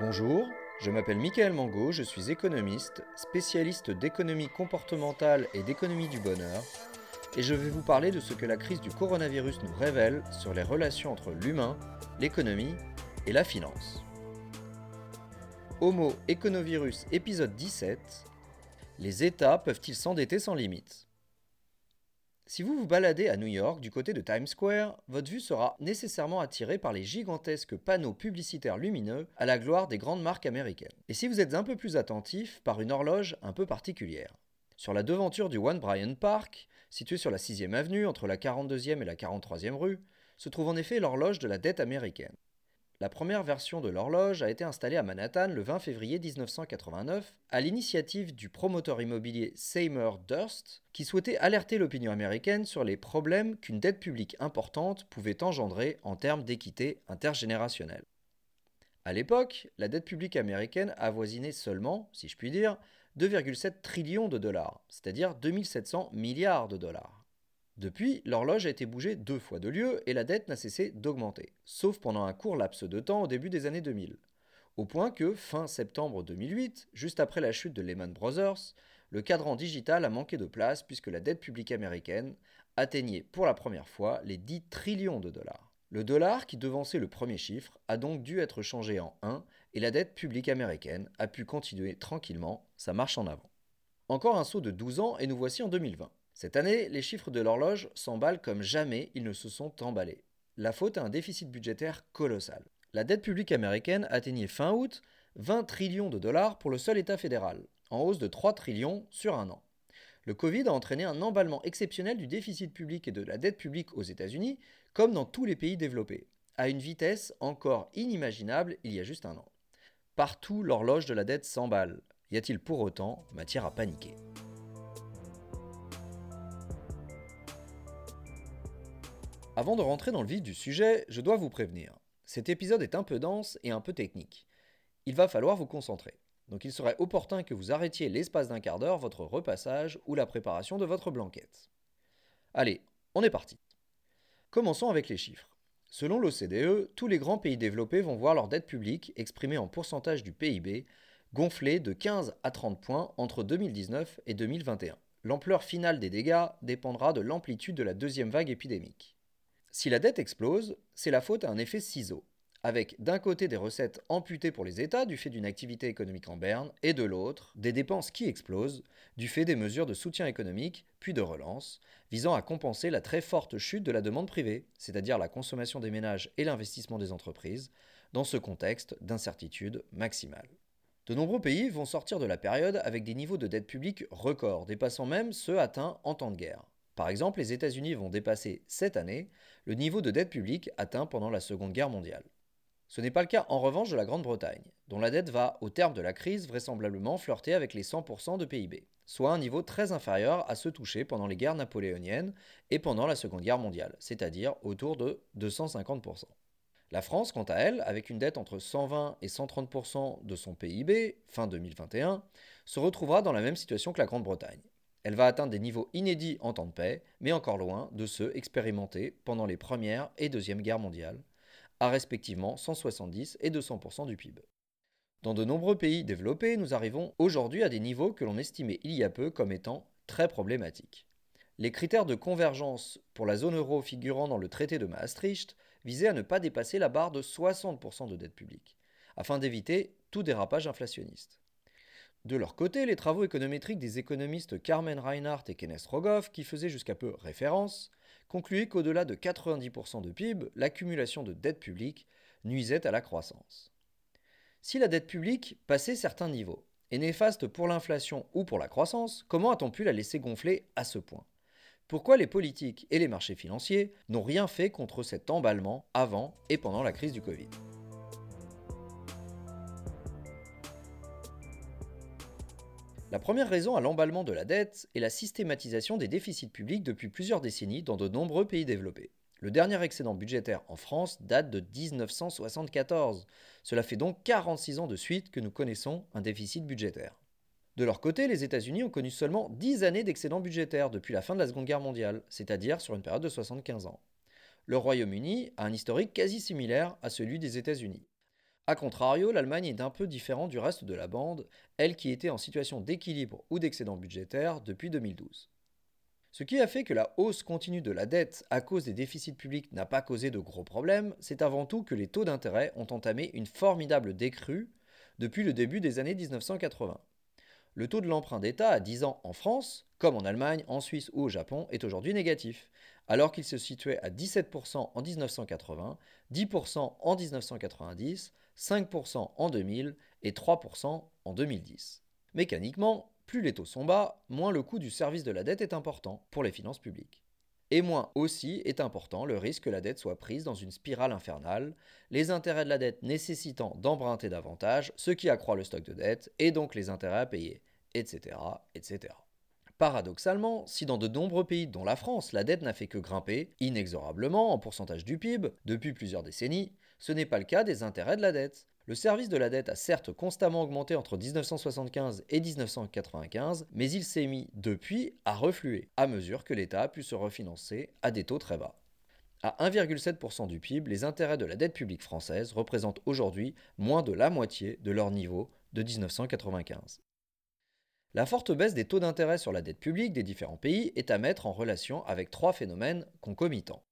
Bonjour, je m'appelle Michael Mango, je suis économiste, spécialiste d'économie comportementale et d'économie du bonheur, et je vais vous parler de ce que la crise du coronavirus nous révèle sur les relations entre l'humain, l'économie et la finance. Homo Econovirus épisode 17 Les États peuvent-ils s'endetter sans limite si vous vous baladez à New York du côté de Times Square, votre vue sera nécessairement attirée par les gigantesques panneaux publicitaires lumineux à la gloire des grandes marques américaines. Et si vous êtes un peu plus attentif, par une horloge un peu particulière. Sur la devanture du One Bryant Park, situé sur la 6e avenue entre la 42e et la 43e rue, se trouve en effet l'horloge de la dette américaine. La première version de l'horloge a été installée à Manhattan le 20 février 1989 à l'initiative du promoteur immobilier Seymour Durst qui souhaitait alerter l'opinion américaine sur les problèmes qu'une dette publique importante pouvait engendrer en termes d'équité intergénérationnelle. À l'époque, la dette publique américaine avoisinait seulement, si je puis dire, 2,7 trillions de dollars, c'est-à-dire 2700 milliards de dollars. Depuis, l'horloge a été bougée deux fois de lieu et la dette n'a cessé d'augmenter, sauf pendant un court laps de temps au début des années 2000. Au point que, fin septembre 2008, juste après la chute de Lehman Brothers, le cadran digital a manqué de place puisque la dette publique américaine atteignait pour la première fois les 10 trillions de dollars. Le dollar, qui devançait le premier chiffre, a donc dû être changé en 1 et la dette publique américaine a pu continuer tranquillement sa marche en avant. Encore un saut de 12 ans et nous voici en 2020. Cette année, les chiffres de l'horloge s'emballent comme jamais ils ne se sont emballés. La faute à un déficit budgétaire colossal. La dette publique américaine atteignait fin août 20 trillions de dollars pour le seul État fédéral, en hausse de 3 trillions sur un an. Le Covid a entraîné un emballement exceptionnel du déficit public et de la dette publique aux États-Unis, comme dans tous les pays développés, à une vitesse encore inimaginable il y a juste un an. Partout, l'horloge de la dette s'emballe. Y a-t-il pour autant matière à paniquer? Avant de rentrer dans le vif du sujet, je dois vous prévenir. Cet épisode est un peu dense et un peu technique. Il va falloir vous concentrer. Donc il serait opportun que vous arrêtiez l'espace d'un quart d'heure votre repassage ou la préparation de votre blanquette. Allez, on est parti. Commençons avec les chiffres. Selon l'OCDE, tous les grands pays développés vont voir leur dette publique, exprimée en pourcentage du PIB, gonfler de 15 à 30 points entre 2019 et 2021. L'ampleur finale des dégâts dépendra de l'amplitude de la deuxième vague épidémique. Si la dette explose, c'est la faute à un effet ciseau, avec d'un côté des recettes amputées pour les États du fait d'une activité économique en berne, et de l'autre des dépenses qui explosent du fait des mesures de soutien économique, puis de relance, visant à compenser la très forte chute de la demande privée, c'est-à-dire la consommation des ménages et l'investissement des entreprises, dans ce contexte d'incertitude maximale. De nombreux pays vont sortir de la période avec des niveaux de dette publique records, dépassant même ceux atteints en temps de guerre. Par exemple, les États-Unis vont dépasser cette année le niveau de dette publique atteint pendant la Seconde Guerre mondiale. Ce n'est pas le cas en revanche de la Grande-Bretagne, dont la dette va, au terme de la crise, vraisemblablement flirter avec les 100% de PIB, soit un niveau très inférieur à ceux touchés pendant les guerres napoléoniennes et pendant la Seconde Guerre mondiale, c'est-à-dire autour de 250%. La France, quant à elle, avec une dette entre 120 et 130% de son PIB, fin 2021, se retrouvera dans la même situation que la Grande-Bretagne, elle va atteindre des niveaux inédits en temps de paix, mais encore loin de ceux expérimentés pendant les Premières et Deuxièmes Guerres mondiales, à respectivement 170 et 200% du PIB. Dans de nombreux pays développés, nous arrivons aujourd'hui à des niveaux que l'on estimait il y a peu comme étant très problématiques. Les critères de convergence pour la zone euro figurant dans le traité de Maastricht visaient à ne pas dépasser la barre de 60% de dette publique, afin d'éviter tout dérapage inflationniste. De leur côté, les travaux économétriques des économistes Carmen Reinhardt et Kenneth Rogoff, qui faisaient jusqu'à peu référence, concluaient qu'au-delà de 90% de PIB, l'accumulation de dette publique nuisait à la croissance. Si la dette publique passait certains niveaux, est néfaste pour l'inflation ou pour la croissance, comment a-t-on pu la laisser gonfler à ce point? Pourquoi les politiques et les marchés financiers n'ont rien fait contre cet emballement avant et pendant la crise du Covid? La première raison à l'emballement de la dette est la systématisation des déficits publics depuis plusieurs décennies dans de nombreux pays développés. Le dernier excédent budgétaire en France date de 1974. Cela fait donc 46 ans de suite que nous connaissons un déficit budgétaire. De leur côté, les États-Unis ont connu seulement 10 années d'excédent budgétaire depuis la fin de la Seconde Guerre mondiale, c'est-à-dire sur une période de 75 ans. Le Royaume-Uni a un historique quasi similaire à celui des États-Unis. A contrario, l'Allemagne est un peu différente du reste de la bande, elle qui était en situation d'équilibre ou d'excédent budgétaire depuis 2012. Ce qui a fait que la hausse continue de la dette à cause des déficits publics n'a pas causé de gros problèmes, c'est avant tout que les taux d'intérêt ont entamé une formidable décrue depuis le début des années 1980. Le taux de l'emprunt d'État à 10 ans en France, comme en Allemagne, en Suisse ou au Japon, est aujourd'hui négatif, alors qu'il se situait à 17% en 1980, 10% en 1990, 5% en 2000 et 3% en 2010. Mécaniquement, plus les taux sont bas, moins le coût du service de la dette est important pour les finances publiques. Et moins aussi est important le risque que la dette soit prise dans une spirale infernale, les intérêts de la dette nécessitant d'emprunter davantage, ce qui accroît le stock de dette et donc les intérêts à payer, etc. etc. Paradoxalement, si dans de nombreux pays, dont la France, la dette n'a fait que grimper, inexorablement en pourcentage du PIB, depuis plusieurs décennies, ce n'est pas le cas des intérêts de la dette. Le service de la dette a certes constamment augmenté entre 1975 et 1995, mais il s'est mis depuis à refluer, à mesure que l'État a pu se refinancer à des taux très bas. À 1,7% du PIB, les intérêts de la dette publique française représentent aujourd'hui moins de la moitié de leur niveau de 1995. La forte baisse des taux d'intérêt sur la dette publique des différents pays est à mettre en relation avec trois phénomènes concomitants.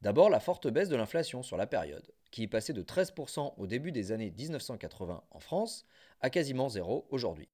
D'abord, la forte baisse de l'inflation sur la période, qui est passée de 13% au début des années 1980 en France à quasiment zéro aujourd'hui.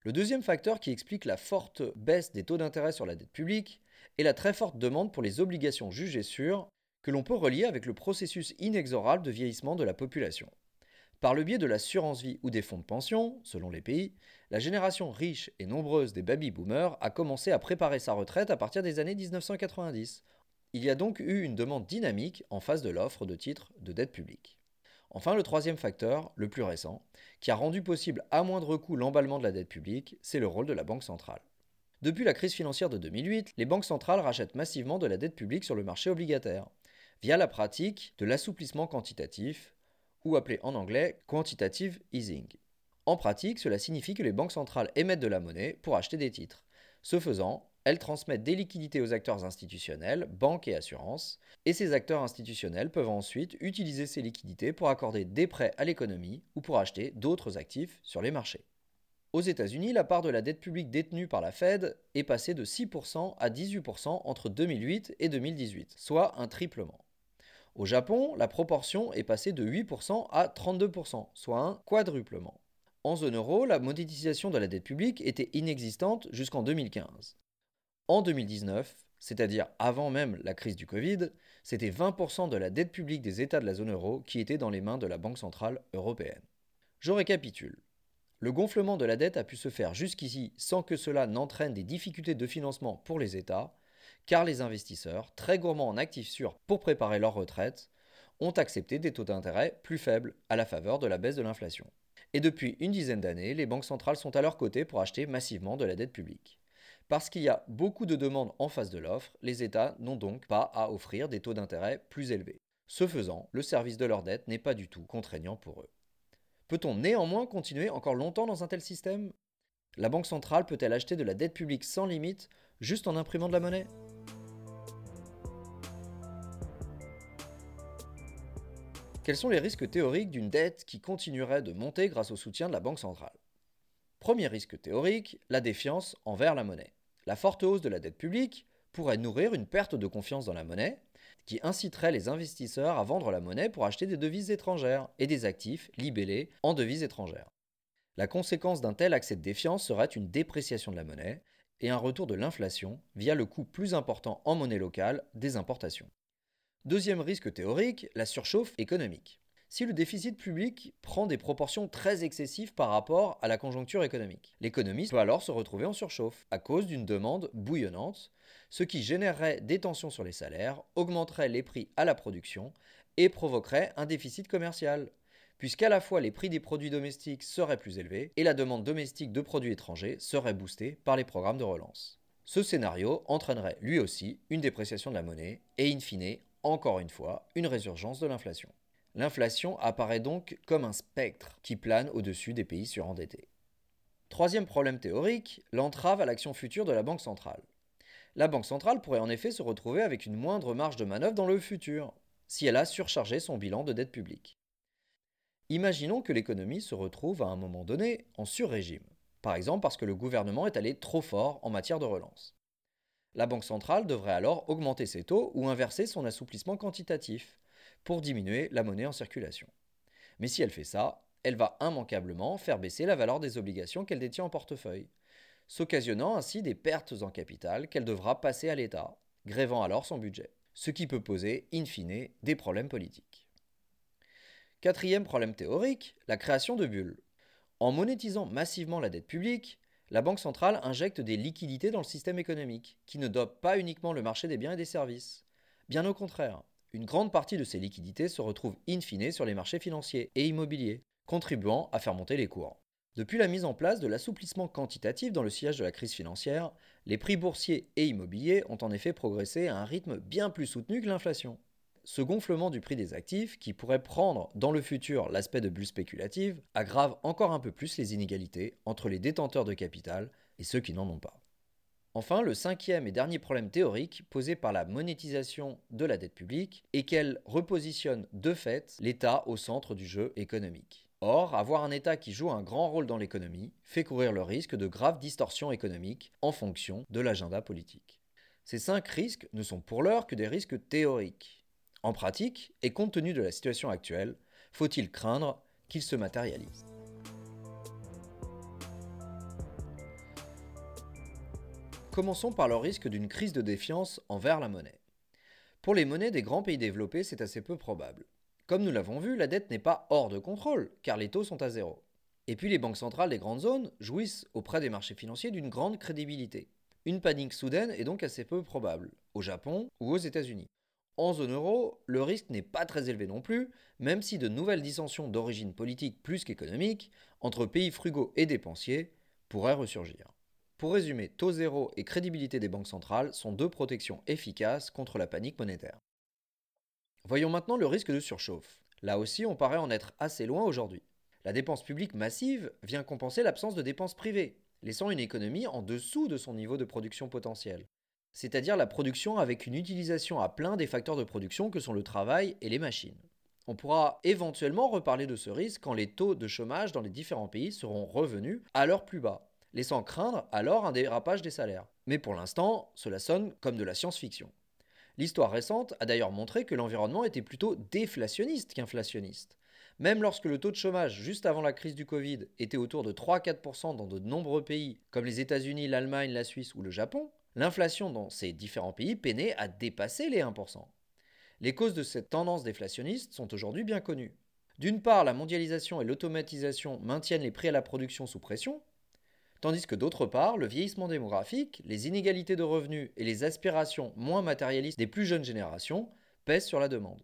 Le deuxième facteur qui explique la forte baisse des taux d'intérêt sur la dette publique est la très forte demande pour les obligations jugées sûres que l'on peut relier avec le processus inexorable de vieillissement de la population. Par le biais de l'assurance vie ou des fonds de pension, selon les pays, la génération riche et nombreuse des baby-boomers a commencé à préparer sa retraite à partir des années 1990, il y a donc eu une demande dynamique en face de l'offre de titres de dette publique. Enfin, le troisième facteur, le plus récent, qui a rendu possible à moindre coût l'emballement de la dette publique, c'est le rôle de la Banque centrale. Depuis la crise financière de 2008, les banques centrales rachètent massivement de la dette publique sur le marché obligataire, via la pratique de l'assouplissement quantitatif, ou appelé en anglais quantitative easing. En pratique, cela signifie que les banques centrales émettent de la monnaie pour acheter des titres. Ce faisant, elles transmettent des liquidités aux acteurs institutionnels, banques et assurances, et ces acteurs institutionnels peuvent ensuite utiliser ces liquidités pour accorder des prêts à l'économie ou pour acheter d'autres actifs sur les marchés. Aux États-Unis, la part de la dette publique détenue par la Fed est passée de 6% à 18% entre 2008 et 2018, soit un triplement. Au Japon, la proportion est passée de 8% à 32%, soit un quadruplement. En zone euro, la monétisation de la dette publique était inexistante jusqu'en 2015. En 2019, c'est-à-dire avant même la crise du Covid, c'était 20% de la dette publique des États de la zone euro qui était dans les mains de la Banque centrale européenne. Je récapitule. Le gonflement de la dette a pu se faire jusqu'ici sans que cela n'entraîne des difficultés de financement pour les États, car les investisseurs, très gourmands en actifs sûrs pour préparer leur retraite, ont accepté des taux d'intérêt plus faibles à la faveur de la baisse de l'inflation. Et depuis une dizaine d'années, les banques centrales sont à leur côté pour acheter massivement de la dette publique. Parce qu'il y a beaucoup de demandes en face de l'offre, les États n'ont donc pas à offrir des taux d'intérêt plus élevés. Ce faisant, le service de leur dette n'est pas du tout contraignant pour eux. Peut-on néanmoins continuer encore longtemps dans un tel système? La Banque centrale peut-elle acheter de la dette publique sans limite juste en imprimant de la monnaie Quels sont les risques théoriques d'une dette qui continuerait de monter grâce au soutien de la Banque centrale? Premier risque théorique, la défiance envers la monnaie. La forte hausse de la dette publique pourrait nourrir une perte de confiance dans la monnaie, qui inciterait les investisseurs à vendre la monnaie pour acheter des devises étrangères et des actifs libellés en devises étrangères. La conséquence d'un tel accès de défiance serait une dépréciation de la monnaie et un retour de l'inflation via le coût plus important en monnaie locale des importations. Deuxième risque théorique, la surchauffe économique si le déficit public prend des proportions très excessives par rapport à la conjoncture économique. L'économie peut alors se retrouver en surchauffe à cause d'une demande bouillonnante, ce qui générerait des tensions sur les salaires, augmenterait les prix à la production et provoquerait un déficit commercial, puisqu'à la fois les prix des produits domestiques seraient plus élevés et la demande domestique de produits étrangers serait boostée par les programmes de relance. Ce scénario entraînerait lui aussi une dépréciation de la monnaie et in fine, encore une fois, une résurgence de l'inflation. L'inflation apparaît donc comme un spectre qui plane au-dessus des pays surendettés. Troisième problème théorique, l'entrave à l'action future de la Banque centrale. La Banque centrale pourrait en effet se retrouver avec une moindre marge de manœuvre dans le futur, si elle a surchargé son bilan de dette publique. Imaginons que l'économie se retrouve à un moment donné en sur-régime, par exemple parce que le gouvernement est allé trop fort en matière de relance. La Banque centrale devrait alors augmenter ses taux ou inverser son assouplissement quantitatif pour diminuer la monnaie en circulation. Mais si elle fait ça, elle va immanquablement faire baisser la valeur des obligations qu'elle détient en portefeuille, s'occasionnant ainsi des pertes en capital qu'elle devra passer à l'État, grévant alors son budget, ce qui peut poser, in fine, des problèmes politiques. Quatrième problème théorique, la création de bulles. En monétisant massivement la dette publique, la Banque centrale injecte des liquidités dans le système économique, qui ne dope pas uniquement le marché des biens et des services. Bien au contraire, une grande partie de ces liquidités se retrouve in fine sur les marchés financiers et immobiliers, contribuant à faire monter les cours. Depuis la mise en place de l'assouplissement quantitatif dans le sillage de la crise financière, les prix boursiers et immobiliers ont en effet progressé à un rythme bien plus soutenu que l'inflation. Ce gonflement du prix des actifs, qui pourrait prendre dans le futur l'aspect de bulle spéculative, aggrave encore un peu plus les inégalités entre les détenteurs de capital et ceux qui n'en ont pas. Enfin, le cinquième et dernier problème théorique posé par la monétisation de la dette publique est qu'elle repositionne de fait l'État au centre du jeu économique. Or, avoir un État qui joue un grand rôle dans l'économie fait courir le risque de graves distorsions économiques en fonction de l'agenda politique. Ces cinq risques ne sont pour l'heure que des risques théoriques. En pratique, et compte tenu de la situation actuelle, faut-il craindre qu'ils se matérialisent Commençons par le risque d'une crise de défiance envers la monnaie. Pour les monnaies des grands pays développés, c'est assez peu probable. Comme nous l'avons vu, la dette n'est pas hors de contrôle, car les taux sont à zéro. Et puis les banques centrales des grandes zones jouissent auprès des marchés financiers d'une grande crédibilité. Une panique soudaine est donc assez peu probable, au Japon ou aux États-Unis. En zone euro, le risque n'est pas très élevé non plus, même si de nouvelles dissensions d'origine politique plus qu'économique, entre pays frugaux et dépensiers, pourraient ressurgir. Pour résumer, taux zéro et crédibilité des banques centrales sont deux protections efficaces contre la panique monétaire. Voyons maintenant le risque de surchauffe. Là aussi, on paraît en être assez loin aujourd'hui. La dépense publique massive vient compenser l'absence de dépenses privées, laissant une économie en dessous de son niveau de production potentiel. C'est-à-dire la production avec une utilisation à plein des facteurs de production que sont le travail et les machines. On pourra éventuellement reparler de ce risque quand les taux de chômage dans les différents pays seront revenus à leur plus bas, laissant craindre alors un dérapage des salaires. Mais pour l'instant, cela sonne comme de la science-fiction. L'histoire récente a d'ailleurs montré que l'environnement était plutôt déflationniste qu'inflationniste. Même lorsque le taux de chômage juste avant la crise du Covid était autour de 3-4% dans de nombreux pays comme les États-Unis, l'Allemagne, la Suisse ou le Japon, l'inflation dans ces différents pays peinait à dépasser les 1%. Les causes de cette tendance déflationniste sont aujourd'hui bien connues. D'une part, la mondialisation et l'automatisation maintiennent les prix à la production sous pression, Tandis que d'autre part, le vieillissement démographique, les inégalités de revenus et les aspirations moins matérialistes des plus jeunes générations pèsent sur la demande.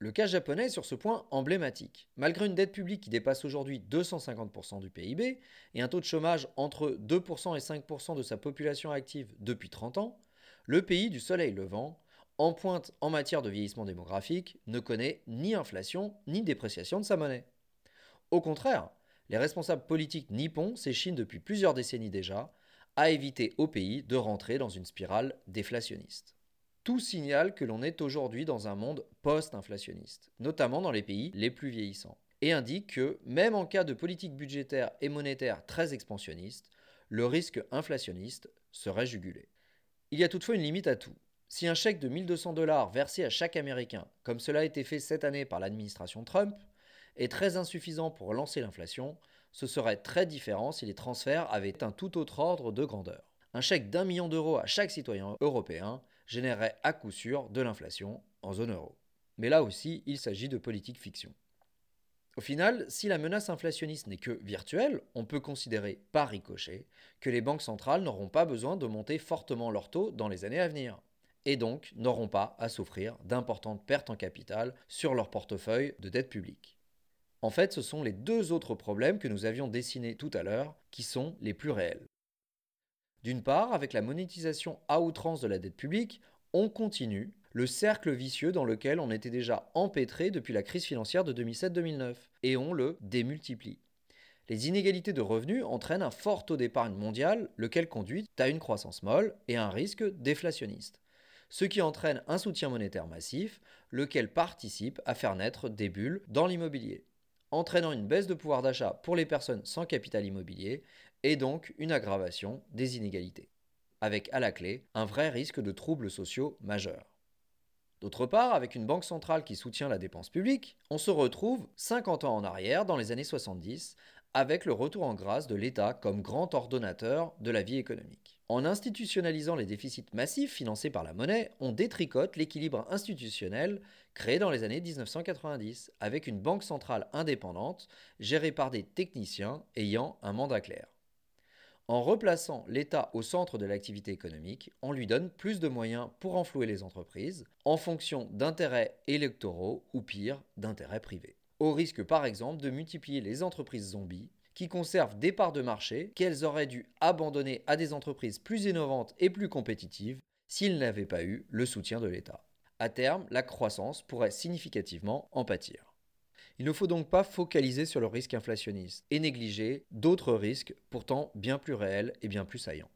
Le cas japonais est sur ce point emblématique. Malgré une dette publique qui dépasse aujourd'hui 250% du PIB et un taux de chômage entre 2% et 5% de sa population active depuis 30 ans, le pays du soleil levant, en pointe en matière de vieillissement démographique, ne connaît ni inflation ni dépréciation de sa monnaie. Au contraire, les responsables politiques nippons s'échinent depuis plusieurs décennies déjà à éviter au pays de rentrer dans une spirale déflationniste. Tout signale que l'on est aujourd'hui dans un monde post-inflationniste, notamment dans les pays les plus vieillissants, et indique que, même en cas de politique budgétaire et monétaire très expansionniste, le risque inflationniste serait jugulé. Il y a toutefois une limite à tout. Si un chèque de 1200 dollars versé à chaque Américain, comme cela a été fait cette année par l'administration Trump, est très insuffisant pour relancer l'inflation, ce serait très différent si les transferts avaient un tout autre ordre de grandeur. Un chèque d'un million d'euros à chaque citoyen européen générerait à coup sûr de l'inflation en zone euro. Mais là aussi, il s'agit de politique fiction. Au final, si la menace inflationniste n'est que virtuelle, on peut considérer par ricochet que les banques centrales n'auront pas besoin de monter fortement leurs taux dans les années à venir, et donc n'auront pas à souffrir d'importantes pertes en capital sur leur portefeuille de dette publique. En fait, ce sont les deux autres problèmes que nous avions dessinés tout à l'heure qui sont les plus réels. D'une part, avec la monétisation à outrance de la dette publique, on continue le cercle vicieux dans lequel on était déjà empêtré depuis la crise financière de 2007-2009, et on le démultiplie. Les inégalités de revenus entraînent un fort taux d'épargne mondial, lequel conduit à une croissance molle et un risque déflationniste, ce qui entraîne un soutien monétaire massif, lequel participe à faire naître des bulles dans l'immobilier. entraînant une baisse de pouvoir d'achat pour les personnes sans capital immobilier et donc une aggravation des inégalités, avec à la clé un vrai risque de troubles sociaux majeurs. D'autre part, avec une banque centrale qui soutient la dépense publique, on se retrouve 50 ans en arrière, dans les années 70, avec le retour en grâce de l'État comme grand ordonnateur de la vie économique. En institutionnalisant les déficits massifs financés par la monnaie, on détricote l'équilibre institutionnel créé dans les années 1990, avec une banque centrale indépendante gérée par des techniciens ayant un mandat clair. En replaçant l'État au centre de l'activité économique, on lui donne plus de moyens pour enflouer les entreprises en fonction d'intérêts électoraux ou pire, d'intérêts privés. Au risque par exemple de multiplier les entreprises zombies qui conservent des parts de marché qu'elles auraient dû abandonner à des entreprises plus innovantes et plus compétitives s'ils n'avaient pas eu le soutien de l'État. À terme, la croissance pourrait significativement en pâtir. Il ne faut donc pas focaliser sur le risque inflationniste et négliger d'autres risques pourtant bien plus réels et bien plus saillants.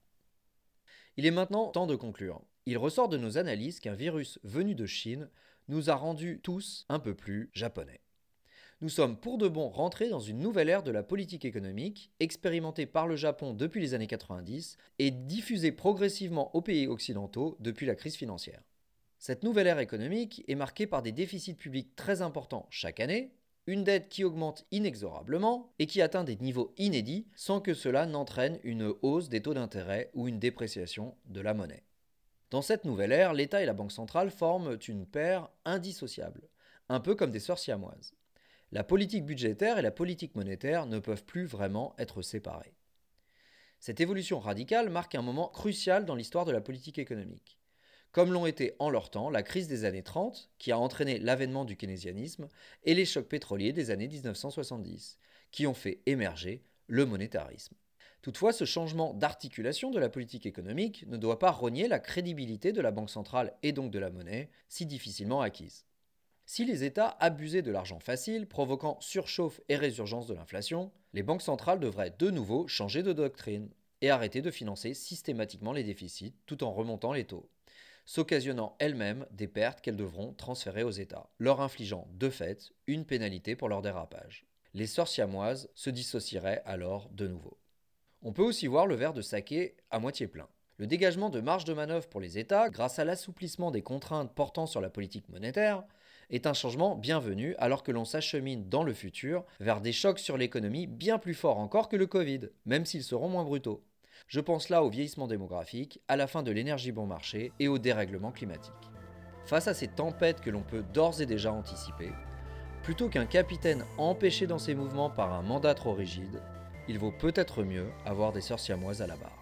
Il est maintenant temps de conclure. Il ressort de nos analyses qu'un virus venu de Chine nous a rendus tous un peu plus japonais. Nous sommes pour de bon rentrés dans une nouvelle ère de la politique économique, expérimentée par le Japon depuis les années 90 et diffusée progressivement aux pays occidentaux depuis la crise financière. Cette nouvelle ère économique est marquée par des déficits publics très importants chaque année, une dette qui augmente inexorablement et qui atteint des niveaux inédits sans que cela n'entraîne une hausse des taux d'intérêt ou une dépréciation de la monnaie. Dans cette nouvelle ère, l'État et la Banque centrale forment une paire indissociable, un peu comme des sœurs siamoises. La politique budgétaire et la politique monétaire ne peuvent plus vraiment être séparées. Cette évolution radicale marque un moment crucial dans l'histoire de la politique économique comme l'ont été en leur temps la crise des années 30, qui a entraîné l'avènement du keynésianisme, et les chocs pétroliers des années 1970, qui ont fait émerger le monétarisme. Toutefois, ce changement d'articulation de la politique économique ne doit pas renier la crédibilité de la Banque centrale et donc de la monnaie, si difficilement acquise. Si les États abusaient de l'argent facile, provoquant surchauffe et résurgence de l'inflation, les banques centrales devraient de nouveau changer de doctrine et arrêter de financer systématiquement les déficits tout en remontant les taux s'occasionnant elles-mêmes des pertes qu'elles devront transférer aux États, leur infligeant de fait une pénalité pour leur dérapage. Les sœurs siamoises se dissocieraient alors de nouveau. On peut aussi voir le verre de saké à moitié plein. Le dégagement de marge de manœuvre pour les États, grâce à l'assouplissement des contraintes portant sur la politique monétaire, est un changement bienvenu alors que l'on s'achemine dans le futur vers des chocs sur l'économie bien plus forts encore que le Covid, même s'ils seront moins brutaux. Je pense là au vieillissement démographique, à la fin de l'énergie bon marché et au dérèglement climatique. Face à ces tempêtes que l'on peut d'ores et déjà anticiper, plutôt qu'un capitaine empêché dans ses mouvements par un mandat trop rigide, il vaut peut-être mieux avoir des sorcières à la barre.